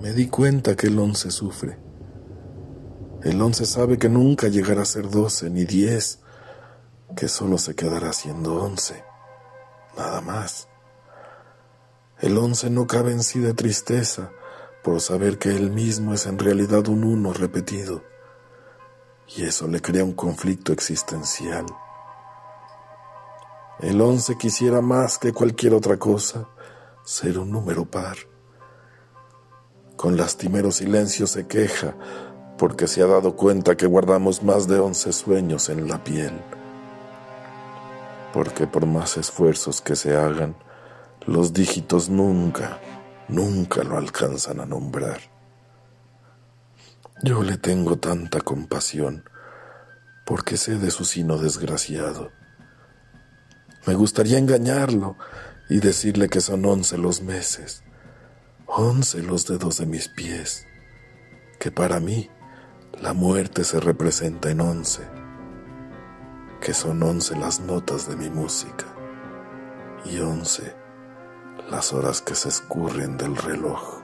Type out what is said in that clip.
Me di cuenta que el once sufre. El once sabe que nunca llegará a ser doce ni diez, que solo se quedará siendo once, nada más. El once no cabe en sí de tristeza por saber que él mismo es en realidad un uno repetido, y eso le crea un conflicto existencial. El once quisiera más que cualquier otra cosa ser un número par. Con lastimero silencio se queja porque se ha dado cuenta que guardamos más de once sueños en la piel. Porque por más esfuerzos que se hagan, los dígitos nunca, nunca lo alcanzan a nombrar. Yo le tengo tanta compasión porque sé de su sino desgraciado. Me gustaría engañarlo y decirle que son once los meses, once los dedos de mis pies, que para mí la muerte se representa en once, que son once las notas de mi música y once las horas que se escurren del reloj.